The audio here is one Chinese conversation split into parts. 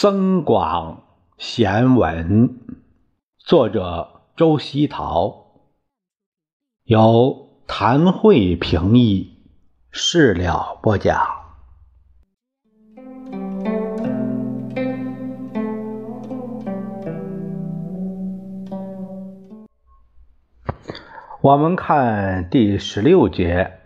增广贤文，作者周希陶，由谭慧评译，事了播讲。我们看第十六节：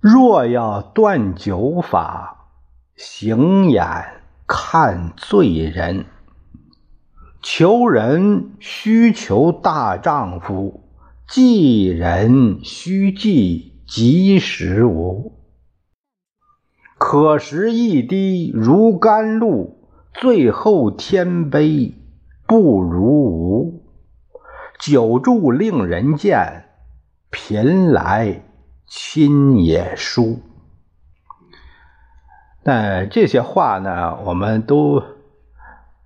若要断酒法，行眼。看罪人，求人需求大丈夫，济人须济及时无。可食一滴如甘露，最后天杯不如无。久住令人见，贫来亲也疏。但这些话呢，我们都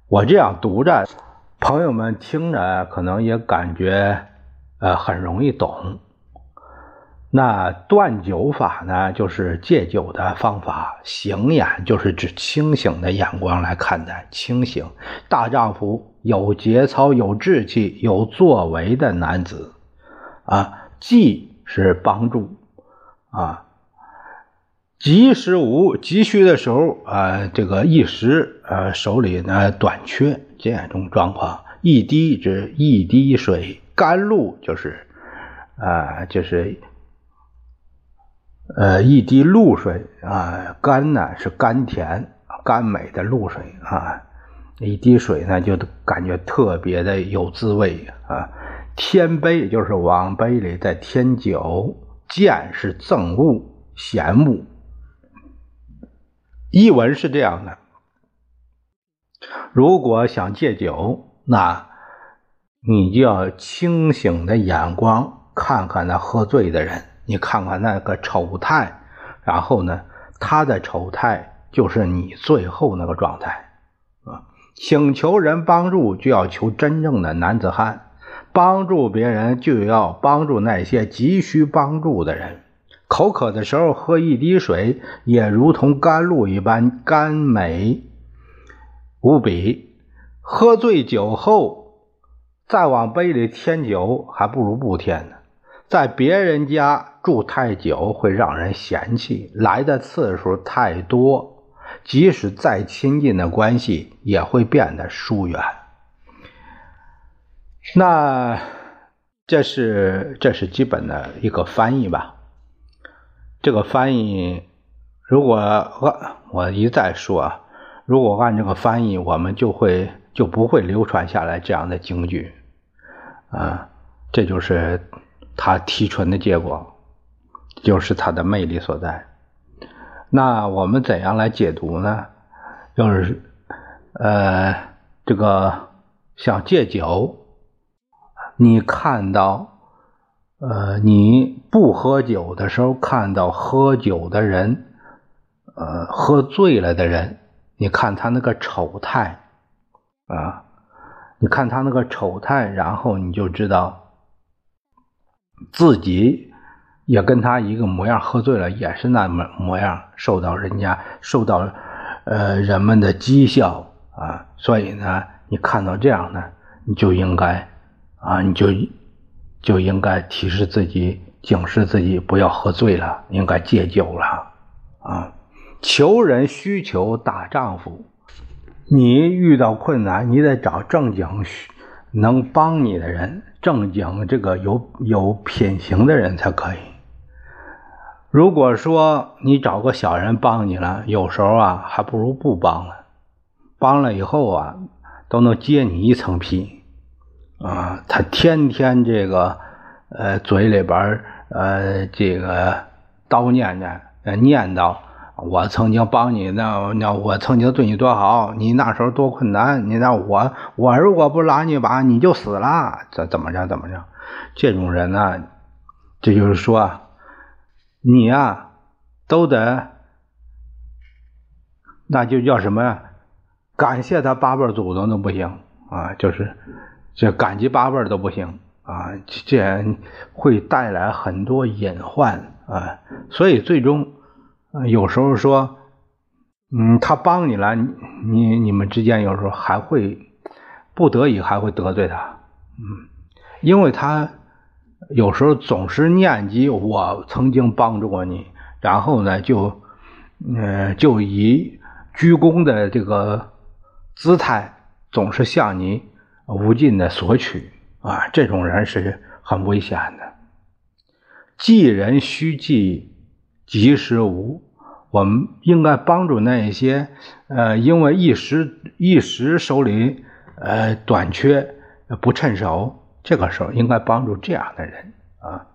我这样读着，朋友们听着可能也感觉呃很容易懂。那断酒法呢，就是戒酒的方法；醒眼就是指清醒的眼光来看待，清醒大丈夫有节操、有志气、有作为的男子啊。济是帮助啊。急时无急需的时候啊，这个一时呃手里呢短缺这样一种状况，一滴之一滴水，甘露就是啊就是呃一滴露水啊，甘呢是甘甜甘美的露水啊，一滴水呢就感觉特别的有滋味啊。添杯就是往杯里再添酒，见是赠物贤物。译文是这样的：如果想戒酒，那你就要清醒的眼光看看那喝醉的人，你看看那个丑态，然后呢，他的丑态就是你最后那个状态啊。请求人帮助，就要求真正的男子汉；帮助别人，就要帮助那些急需帮助的人。口渴的时候喝一滴水，也如同甘露一般甘美无比。喝醉酒后，再往杯里添酒，还不如不添呢。在别人家住太久，会让人嫌弃；来的次数太多，即使再亲近的关系，也会变得疏远。那这是这是基本的一个翻译吧。这个翻译，如果按我一再说，如果按这个翻译，我们就会就不会流传下来这样的京剧啊，这就是他提纯的结果，就是他的魅力所在。那我们怎样来解读呢？就是呃，这个像戒酒，你看到。呃，你不喝酒的时候，看到喝酒的人，呃，喝醉了的人，你看他那个丑态，啊，你看他那个丑态，然后你就知道自己也跟他一个模样，喝醉了也是那么模样，受到人家受到呃人们的讥笑啊，所以呢，你看到这样呢，你就应该啊，你就。就应该提示自己、警示自己不要喝醉了，应该戒酒了啊！求人需求大丈夫，你遇到困难，你得找正经能帮你的人，正经这个有有品行的人才可以。如果说你找个小人帮你了，有时候啊，还不如不帮了。帮了以后啊，都能揭你一层皮。啊，他天天这个，呃，嘴里边呃，这个叨念念，念叨，我曾经帮你，那那我曾经对你多好，你那时候多困难，你那我我如果不拉你一把，你就死了，怎怎么着怎么着？这种人呢，这就是说，你呀，都得，那就叫什么呀？感谢他八辈祖宗都不行啊，就是。这感激八辈都不行啊，这会带来很多隐患啊，所以最终，有时候说，嗯，他帮你了，你你们之间有时候还会不得已还会得罪他，嗯，因为他有时候总是念及我曾经帮助过你，然后呢就，呃，就以鞠躬的这个姿态，总是向你无尽的索取啊，这种人是很危险的。济人须济，及时无。我们应该帮助那一些，呃，因为一时一时手里呃短缺不趁手，这个时候应该帮助这样的人啊。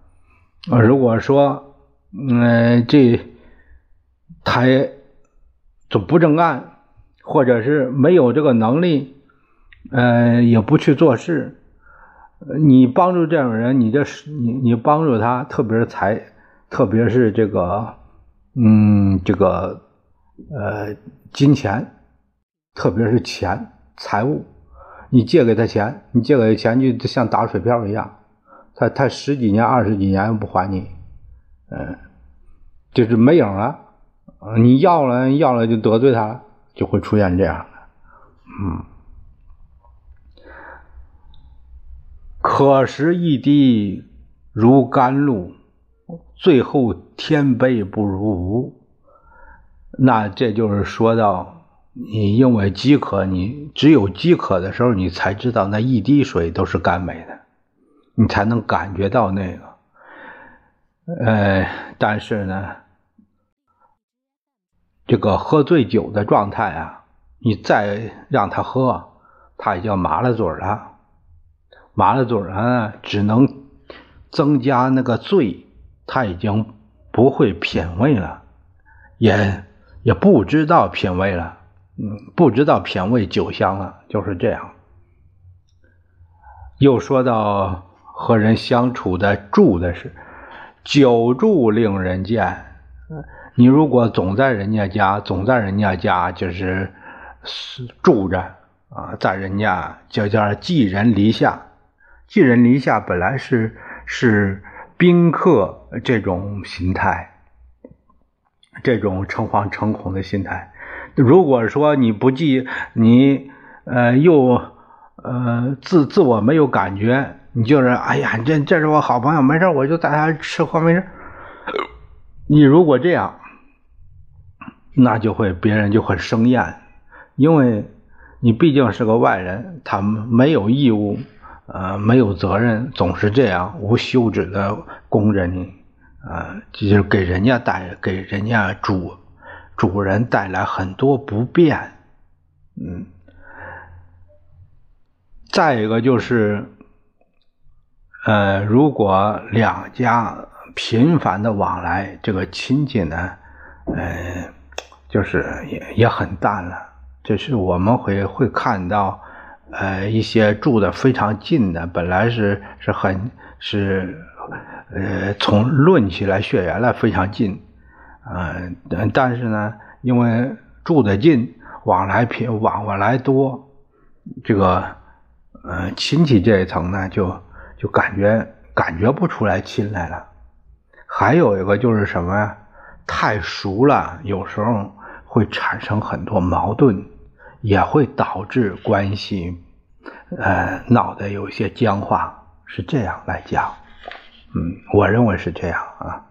如果说，嗯，这他就不正干，或者是没有这个能力，呃，也不去做事，你帮助这种人，你这是你你帮助他，特别是财，特别是这个。嗯，这个呃，金钱，特别是钱财务，你借给他钱，你借给他钱就像打水漂一样，他他十几年、二十几年不还你，嗯，就是没影了。你要了要了就得罪他了，就会出现这样的。嗯，可食一滴如甘露。最后天杯不如无，那这就是说到你因为饥渴，你只有饥渴的时候，你才知道那一滴水都是甘美的，你才能感觉到那个。呃，但是呢，这个喝醉酒的状态啊，你再让他喝，他已经麻了嘴了，麻了嘴了，只能增加那个醉。他已经不会品味了，也也不知道品味了，嗯，不知道品味酒香了，就是这样。又说到和人相处的住的是，久住令人贱。你如果总在人家家，总在人家家就是住着啊，在人家就叫寄人篱下。寄人篱下本来是是。宾客这种心态，这种诚惶诚恐的心态，如果说你不记，你呃又呃自自我没有感觉，你就是哎呀，这这是我好朋友，没事我就带他吃喝没事。你如果这样，那就会别人就会生厌，因为你毕竟是个外人，他没有义务。呃，没有责任，总是这样无休止的供着你，啊，就是给人家带给人家主主人带来很多不便，嗯。再一个就是，呃，如果两家频繁的往来，这个亲戚呢，呃，就是也也很淡了，就是我们会会看到。呃，一些住的非常近的，本来是是很是，呃，从论起来血缘来非常近，呃，但是呢，因为住的近，往来频往往来多，这个呃亲戚这一层呢，就就感觉感觉不出来亲来了。还有一个就是什么呀？太熟了，有时候会产生很多矛盾。也会导致关系，呃，脑袋有些僵化，是这样来讲，嗯，我认为是这样啊。